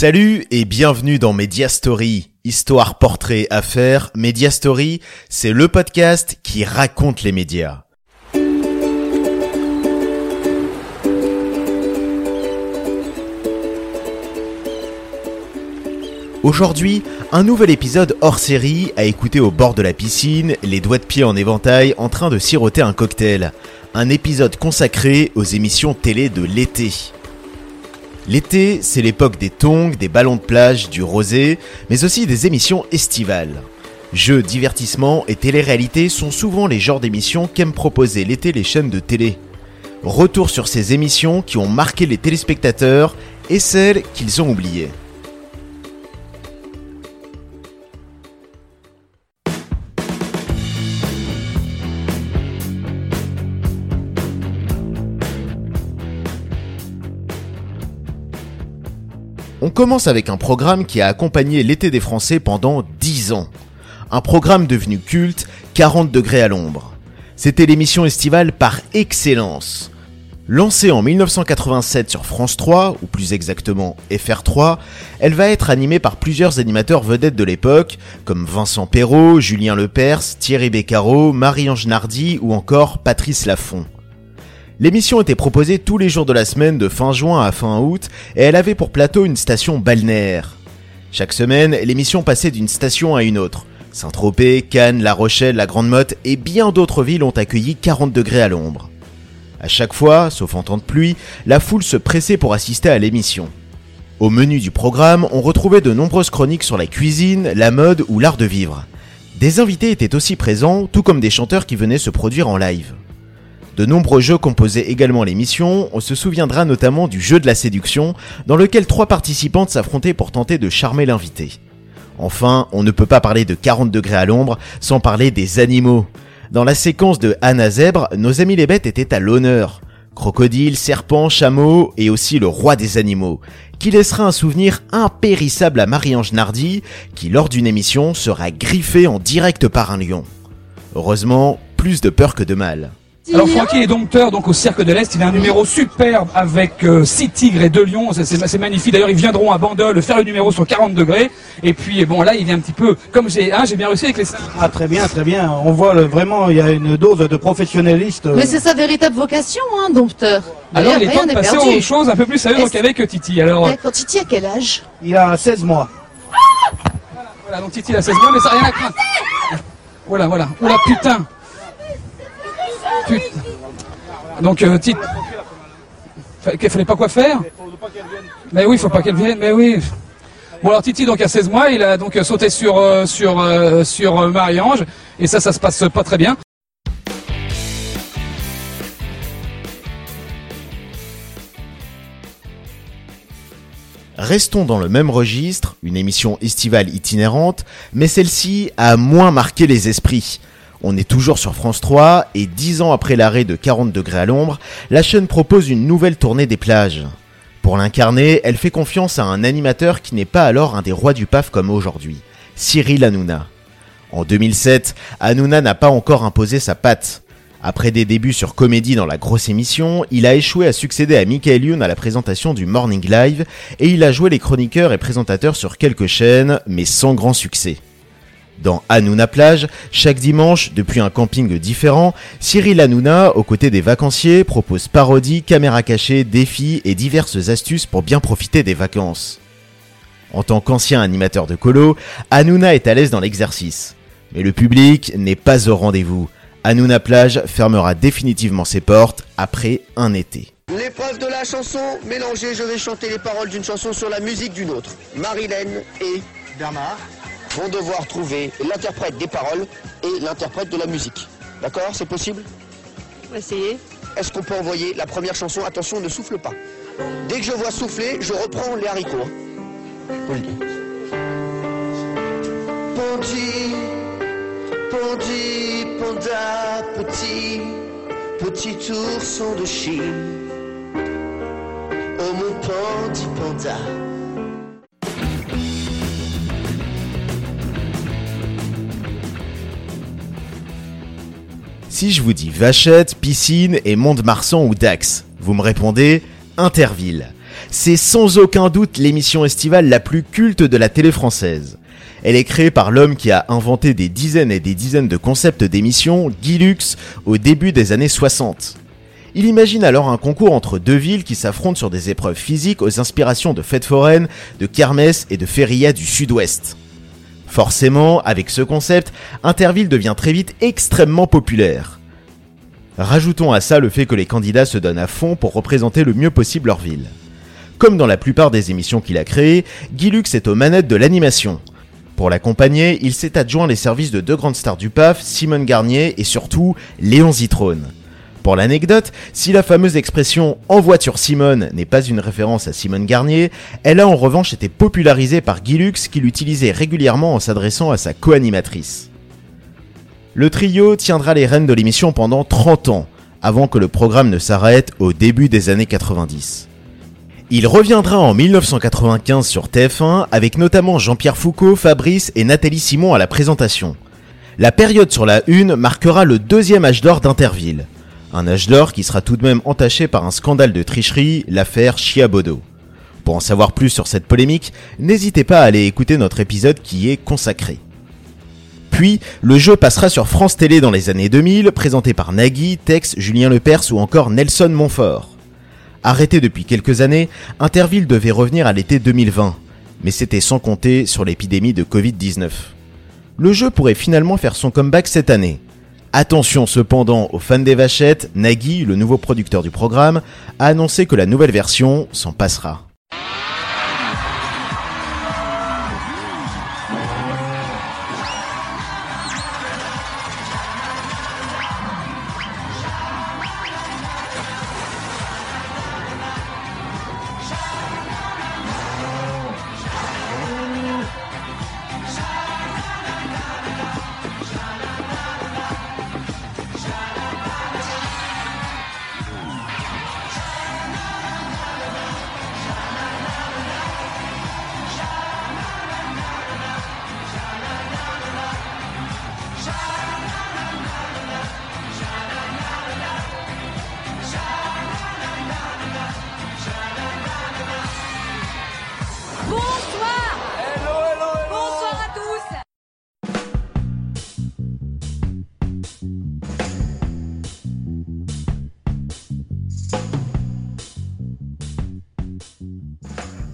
Salut et bienvenue dans Media Story, histoire, portrait, affaires. Media Story, c'est le podcast qui raconte les médias. Aujourd'hui, un nouvel épisode hors série à écouter au bord de la piscine, les doigts de pied en éventail en train de siroter un cocktail. Un épisode consacré aux émissions télé de l'été. L'été, c'est l'époque des tongs, des ballons de plage, du rosé, mais aussi des émissions estivales. Jeux, divertissements et télé-réalité sont souvent les genres d'émissions qu'aiment proposer l'été les chaînes de télé. Retour sur ces émissions qui ont marqué les téléspectateurs et celles qu'ils ont oubliées. On commence avec un programme qui a accompagné l'été des Français pendant 10 ans. Un programme devenu culte, 40 degrés à l'ombre. C'était l'émission estivale par excellence. Lancée en 1987 sur France 3, ou plus exactement FR3, elle va être animée par plusieurs animateurs vedettes de l'époque, comme Vincent Perrault, Julien Lepers, Thierry Beccaro, Marie-Ange Nardi ou encore Patrice Laffont. L'émission était proposée tous les jours de la semaine de fin juin à fin août et elle avait pour plateau une station balnéaire. Chaque semaine, l'émission passait d'une station à une autre. Saint-Tropez, Cannes, La Rochelle, La Grande Motte et bien d'autres villes ont accueilli 40 degrés à l'ombre. À chaque fois, sauf en temps de pluie, la foule se pressait pour assister à l'émission. Au menu du programme, on retrouvait de nombreuses chroniques sur la cuisine, la mode ou l'art de vivre. Des invités étaient aussi présents, tout comme des chanteurs qui venaient se produire en live. De nombreux jeux composaient également l'émission, on se souviendra notamment du jeu de la séduction, dans lequel trois participantes s'affrontaient pour tenter de charmer l'invité. Enfin, on ne peut pas parler de 40 degrés à l'ombre sans parler des animaux. Dans la séquence de Anna Zèbre, nos amis les bêtes étaient à l'honneur. Crocodile, serpent, chameau et aussi le roi des animaux, qui laissera un souvenir impérissable à Marie-Ange Nardi, qui lors d'une émission sera griffée en direct par un lion. Heureusement, plus de peur que de mal. Alors Francky est dompteur donc au Cirque de l'Est, il a un numéro superbe avec 6 euh, tigres et 2 lions, c'est magnifique. D'ailleurs ils viendront à Bandol faire le numéro sur 40 degrés. Et puis bon là il vient un petit peu comme j'ai hein, j'ai bien réussi avec les Ah très bien, très bien. On voit vraiment il y a une dose de professionnaliste. Mais c'est sa véritable vocation, hein, dompteur. Alors il est temps de passer à autre chose un peu plus sérieux donc avec Titi. Alors Quand Titi a quel âge? Il a 16 mois. Voilà donc Titi a 16 mois mais ça n'a rien à craindre. Voilà voilà. Oula putain. Donc, euh, titre. Qu'il fallait pas quoi faire Mais oui, il faut pas qu'elle vienne, mais oui. Bon alors Titi donc à 16 mois, il a donc sauté sur euh, sur euh, sur euh, Marie-Ange et ça ça se passe pas très bien. Restons dans le même registre, une émission estivale itinérante, mais celle-ci a moins marqué les esprits. On est toujours sur France 3 et 10 ans après l'arrêt de 40 degrés à l'ombre, la chaîne propose une nouvelle tournée des plages. Pour l'incarner, elle fait confiance à un animateur qui n'est pas alors un des rois du PAF comme aujourd'hui, Cyril Hanouna. En 2007, Hanouna n'a pas encore imposé sa patte. Après des débuts sur comédie dans la grosse émission, il a échoué à succéder à Michael Youn à la présentation du Morning Live et il a joué les chroniqueurs et présentateurs sur quelques chaînes, mais sans grand succès. Dans Hanouna Plage, chaque dimanche, depuis un camping différent, Cyril Hanouna, aux côtés des vacanciers, propose parodies, caméras cachées, défis et diverses astuces pour bien profiter des vacances. En tant qu'ancien animateur de colo, Hanouna est à l'aise dans l'exercice. Mais le public n'est pas au rendez-vous. Hanouna Plage fermera définitivement ses portes après un été. L'épreuve de la chanson mélangée, je vais chanter les paroles d'une chanson sur la musique d'une autre. Marilène et Bernard vont devoir trouver l'interprète des paroles et l'interprète de la musique. D'accord C'est possible? On va essayer. Est-ce qu'on peut envoyer la première chanson Attention, ne souffle pas? Dès que je vois souffler, je reprends les haricots. hein. Je vous le dis. Pandi, pandi, panda, petit, petit ourson de Chine. Oh mon pandi, panda. Si je vous dis Vachette, piscine et Mont-de-Marsan ou Dax, vous me répondez Interville. c'est sans aucun doute l'émission estivale la plus culte de la télé française. Elle est créée par l'homme qui a inventé des dizaines et des dizaines de concepts d'émissions, Guy Lux, au début des années 60. Il imagine alors un concours entre deux villes qui s'affrontent sur des épreuves physiques aux inspirations de fêtes foraines, de kermesse et de feria du sud-ouest. Forcément, avec ce concept, Interville devient très vite extrêmement populaire. Rajoutons à ça le fait que les candidats se donnent à fond pour représenter le mieux possible leur ville. Comme dans la plupart des émissions qu'il a créées, Guy Lux est aux manettes de l'animation. Pour l'accompagner, il s'est adjoint les services de deux grandes stars du PAF, Simone Garnier et surtout Léon Zitrone. Pour l'anecdote, si la fameuse expression en voiture Simone n'est pas une référence à Simone Garnier, elle a en revanche été popularisée par Guy Lux qui l'utilisait régulièrement en s'adressant à sa co-animatrice. Le trio tiendra les rênes de l'émission pendant 30 ans, avant que le programme ne s'arrête au début des années 90. Il reviendra en 1995 sur TF1 avec notamment Jean-Pierre Foucault, Fabrice et Nathalie Simon à la présentation. La période sur la une marquera le deuxième âge d'or d'Interville. Un âge d'or qui sera tout de même entaché par un scandale de tricherie, l'affaire Chiabodo. Pour en savoir plus sur cette polémique, n'hésitez pas à aller écouter notre épisode qui est consacré. Puis, le jeu passera sur France Télé dans les années 2000, présenté par Nagui, Tex, Julien Lepers ou encore Nelson Montfort. Arrêté depuis quelques années, Interville devait revenir à l'été 2020, mais c'était sans compter sur l'épidémie de Covid-19. Le jeu pourrait finalement faire son comeback cette année. Attention cependant aux fans des vachettes, Nagui, le nouveau producteur du programme, a annoncé que la nouvelle version s'en passera.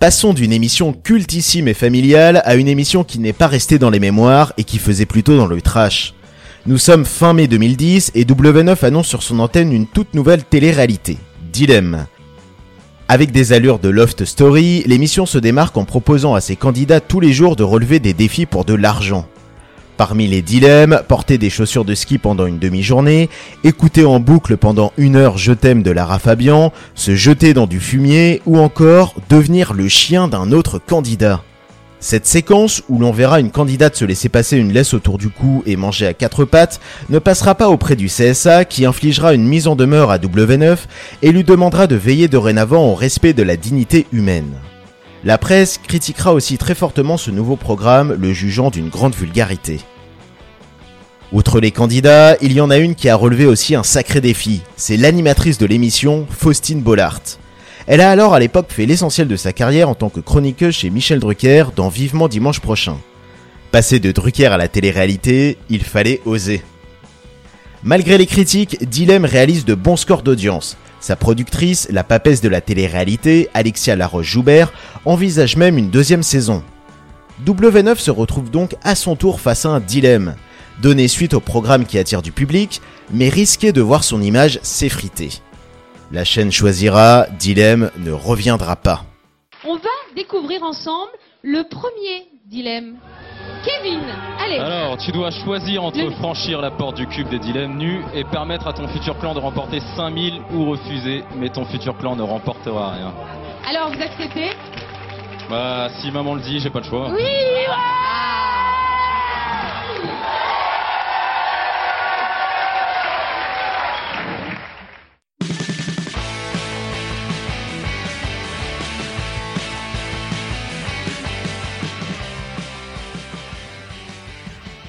Passons d'une émission cultissime et familiale à une émission qui n'est pas restée dans les mémoires et qui faisait plutôt dans le trash. Nous sommes fin mai 2010 et W9 annonce sur son antenne une toute nouvelle télé-réalité, Dilemme. Avec des allures de Loft Story, l'émission se démarque en proposant à ses candidats tous les jours de relever des défis pour de l'argent. Parmi les dilemmes, porter des chaussures de ski pendant une demi-journée, écouter en boucle pendant une heure Je t'aime de Lara Fabian, se jeter dans du fumier ou encore devenir le chien d'un autre candidat. Cette séquence, où l'on verra une candidate se laisser passer une laisse autour du cou et manger à quatre pattes, ne passera pas auprès du CSA qui infligera une mise en demeure à W9 et lui demandera de veiller dorénavant au respect de la dignité humaine. La presse critiquera aussi très fortement ce nouveau programme, le jugeant d'une grande vulgarité. Outre les candidats, il y en a une qui a relevé aussi un sacré défi, c'est l'animatrice de l'émission, Faustine Bollard. Elle a alors à l'époque fait l'essentiel de sa carrière en tant que chroniqueuse chez Michel Drucker dans Vivement Dimanche prochain. Passer de Drucker à la télé-réalité, il fallait oser. Malgré les critiques, Dilemme réalise de bons scores d'audience. Sa productrice, la papesse de la télé-réalité, Alexia Laroche-Joubert, envisage même une deuxième saison. W9 se retrouve donc à son tour face à un dilemme. Donner suite au programme qui attire du public, mais risquer de voir son image s'effriter. La chaîne choisira, Dilemme ne reviendra pas. On va découvrir ensemble le premier dilemme. Kevin, allez. Alors, tu dois choisir entre Le- franchir la porte du cube des dilemmes nus et permettre à ton futur clan de remporter 5000 ou refuser, mais ton futur clan ne remportera rien. Alors, vous acceptez? Bah, si maman le dit, j'ai pas le choix. Oui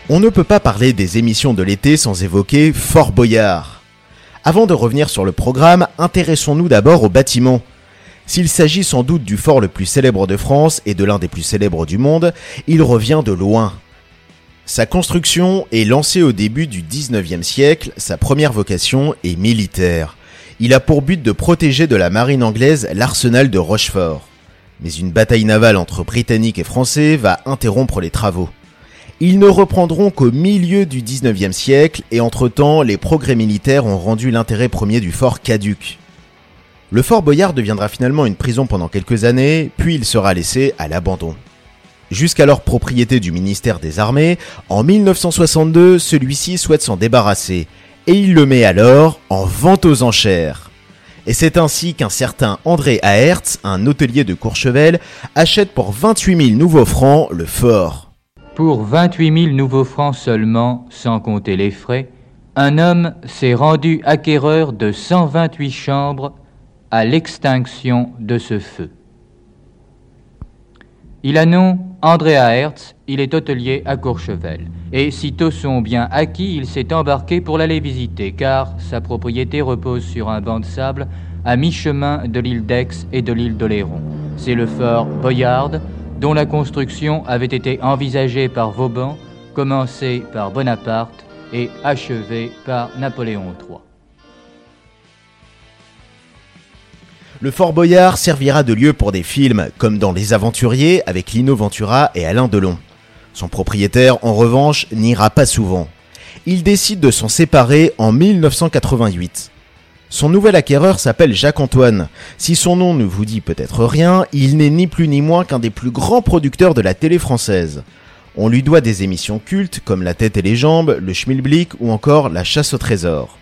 On ne peut pas parler des émissions de l'été sans évoquer Fort Boyard. Avant de revenir sur le programme, intéressons-nous d'abord au bâtiment. S'il s'agit sans doute du fort le plus célèbre de France et de l'un des plus célèbres du monde, il revient de loin. Sa construction est lancée au début du 19e siècle, sa première vocation est militaire. Il a pour but de protéger de la marine anglaise l'arsenal de Rochefort. Mais une bataille navale entre Britanniques et Français va interrompre les travaux. Ils ne reprendront qu'au milieu du 19e siècle et entre-temps, les progrès militaires ont rendu l'intérêt premier du fort caduc. Le fort Boyard deviendra finalement une prison pendant quelques années, puis il sera laissé à l'abandon. Jusqu'alors propriété du ministère des Armées, en 1962, celui-ci souhaite s'en débarrasser, et il le met alors en vente aux enchères. Et c'est ainsi qu'un certain André Aerts, un hôtelier de Courchevel, achète pour 28 000 nouveaux francs le fort. Pour 28 000 nouveaux francs seulement, sans compter les frais, un homme s'est rendu acquéreur de 128 chambres à l'extinction de ce feu. Il a nom Andrea Hertz, il est hôtelier à Courchevel. Et sitôt son bien acquis, il s'est embarqué pour l'aller visiter, car sa propriété repose sur un banc de sable à mi-chemin de l'île d'Aix et de l'île d'Oléron. C'est le fort Boyard, dont la construction avait été envisagée par Vauban, commencée par Bonaparte et achevée par Napoléon III. Le Fort Boyard servira de lieu pour des films comme dans Les Aventuriers avec Lino Ventura et Alain Delon. Son propriétaire, en revanche, n'ira pas souvent. Il décide de s'en séparer en 1988. Son nouvel acquéreur s'appelle Jacques-Antoine. Si son nom ne vous dit peut-être rien, il n'est ni plus ni moins qu'un des plus grands producteurs de la télé française. On lui doit des émissions cultes comme La tête et les jambes, Le Schmilblick ou encore La chasse au trésor.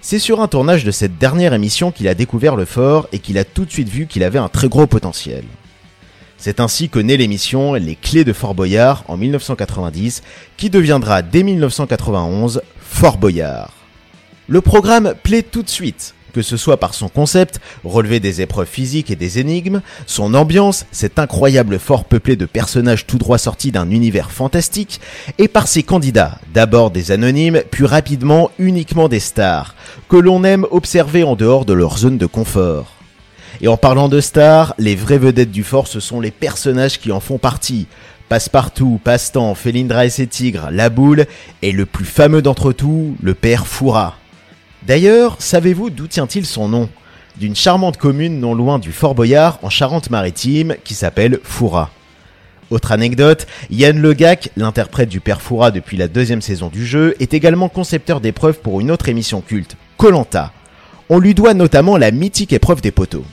C'est sur un tournage de cette dernière émission qu'il a découvert le fort et qu'il a tout de suite vu qu'il avait un très gros potentiel. C'est ainsi que naît l'émission Les Clés de Fort Boyard en 1990, qui deviendra dès 1991 Fort Boyard. Le programme plaît tout de suite, que ce soit par son concept, relever des épreuves physiques et des énigmes, son ambiance, cet incroyable fort peuplé de personnages tout droit sortis d'un univers fantastique, et par ses candidats, d'abord des anonymes, puis rapidement uniquement des stars, que l'on aime observer en dehors de leur zone de confort. Et en parlant de stars, les vraies vedettes du fort, ce sont les personnages qui en font partie. Passepartout, Passe-temps, Félindra et ses tigres, La Boule, et le plus fameux d'entre tous, le père Foura. D'ailleurs, savez-vous d'où tient-il son nom? D'une charmante commune non loin du Fort Boyard en Charente-Maritime qui s'appelle Foura. Autre anecdote, Yann Legac, l'interprète du père Foura depuis la deuxième saison du jeu, est également concepteur d'épreuves pour une autre émission culte, Colanta. On lui doit notamment la mythique épreuve des poteaux.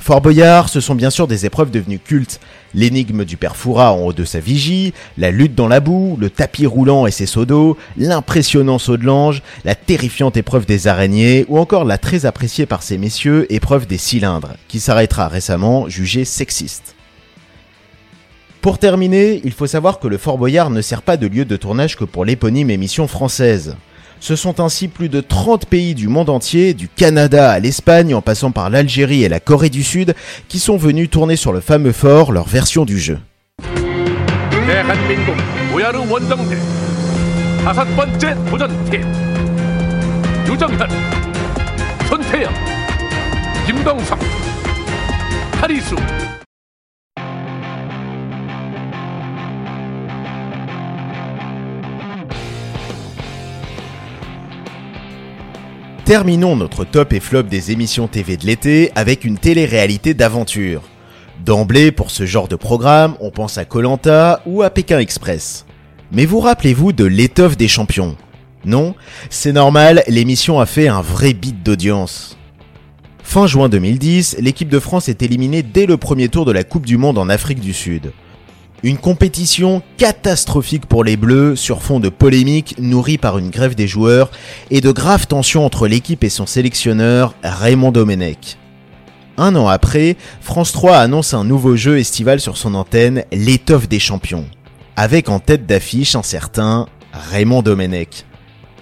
Fort Boyard, ce sont bien sûr des épreuves devenues cultes. L'énigme du père Foura en haut de sa vigie, la lutte dans la boue, le tapis roulant et ses seaux d'eau, l'impressionnant saut de l'ange, la terrifiante épreuve des araignées, ou encore la très appréciée par ces messieurs épreuve des cylindres, qui s'arrêtera récemment jugée sexiste. Pour terminer, il faut savoir que le Fort Boyard ne sert pas de lieu de tournage que pour l'éponyme émission française. Ce sont ainsi plus de 30 pays du monde entier, du Canada à l'Espagne en passant par l'Algérie et la Corée du Sud, qui sont venus tourner sur le fameux fort leur version du jeu. Terminons notre top et flop des émissions TV de l'été avec une télé-réalité d'aventure. D'emblée, pour ce genre de programme, on pense à Colanta ou à Pékin Express. Mais vous rappelez-vous de l'étoffe des champions? Non? C'est normal, l'émission a fait un vrai beat d'audience. Fin juin 2010, l'équipe de France est éliminée dès le premier tour de la Coupe du Monde en Afrique du Sud. Une compétition catastrophique pour les Bleus sur fond de polémique nourrie par une grève des joueurs et de graves tensions entre l'équipe et son sélectionneur Raymond Domenech. Un an après, France 3 annonce un nouveau jeu estival sur son antenne, l'étoffe des champions, avec en tête d'affiche un certain Raymond Domenech.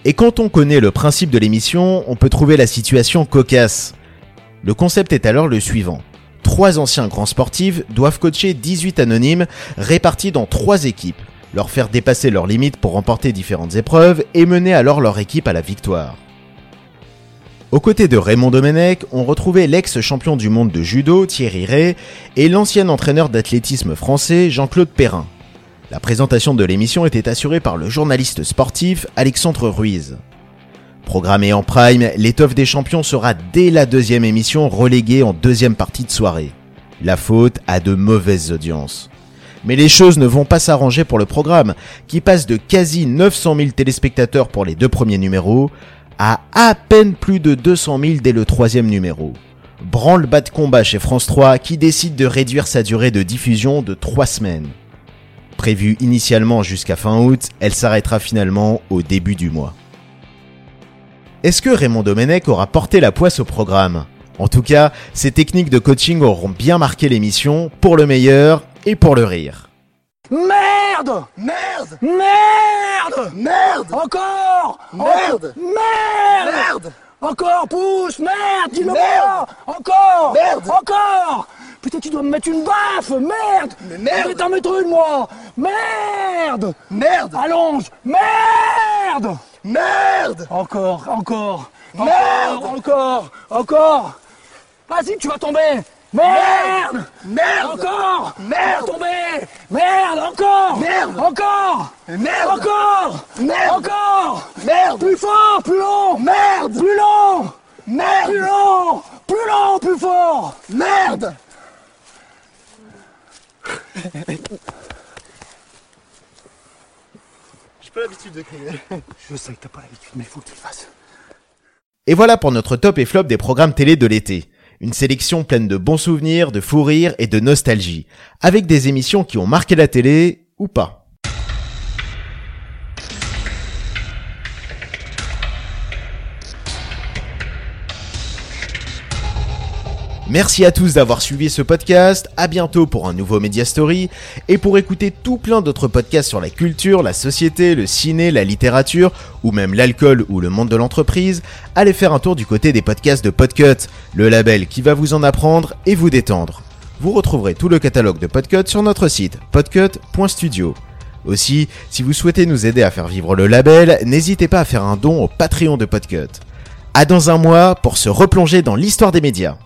Et quand on connaît le principe de l'émission, on peut trouver la situation cocasse. Le concept est alors le suivant trois anciens grands sportifs doivent coacher 18 anonymes répartis dans trois équipes, leur faire dépasser leurs limites pour remporter différentes épreuves et mener alors leur équipe à la victoire. Aux côtés de Raymond Domenech, on retrouvait l'ex-champion du monde de judo Thierry Ray et l'ancien entraîneur d'athlétisme français Jean-Claude Perrin. La présentation de l'émission était assurée par le journaliste sportif Alexandre Ruiz. Programmé en prime, l'étoffe des champions sera dès la deuxième émission reléguée en deuxième partie de soirée. La faute à de mauvaises audiences. Mais les choses ne vont pas s'arranger pour le programme, qui passe de quasi 900 000 téléspectateurs pour les deux premiers numéros à à peine plus de 200 000 dès le troisième numéro. Branle-bas de combat chez France 3 qui décide de réduire sa durée de diffusion de 3 semaines. Prévue initialement jusqu'à fin août, elle s'arrêtera finalement au début du mois. Est-ce que Raymond Domenech aura porté la poisse au programme En tout cas, ses techniques de coaching auront bien marqué l'émission, pour le meilleur et pour le rire. Merde Merde Merde Merde Encore Merde Merde Merde Encore, pousse Merde Dis-le Merde Encore Merde Encore Putain, tu dois me mettre une baffe Merde Mais merde Je vais t'en mettre une, moi Merde Merde Allonge Merde Merde Encore, encore. Merde Encore, encore Vas-y, tu vas tomber. Merde Merde Encore. Merde. Tomber. Merde Encore. Merde. Encore. Merde. Encore. Merde. Encore. Merde. Plus fort Plus long. Merde. Plus long. Plus Merde long. Plus long Plus fort. Merde J'ai pas l'habitude de crier. Je sais que t'as pas l'habitude, mais il faut que tu le fasses. Et voilà pour notre top et flop des programmes télé de l'été. Une sélection pleine de bons souvenirs, de fous rires et de nostalgie, avec des émissions qui ont marqué la télé ou pas. Merci à tous d'avoir suivi ce podcast, à bientôt pour un nouveau Media Story, et pour écouter tout plein d'autres podcasts sur la culture, la société, le ciné, la littérature, ou même l'alcool ou le monde de l'entreprise, allez faire un tour du côté des podcasts de Podcut, le label qui va vous en apprendre et vous détendre. Vous retrouverez tout le catalogue de Podcut sur notre site podcut.studio. Aussi, si vous souhaitez nous aider à faire vivre le label, n'hésitez pas à faire un don au Patreon de Podcut. À dans un mois pour se replonger dans l'histoire des médias.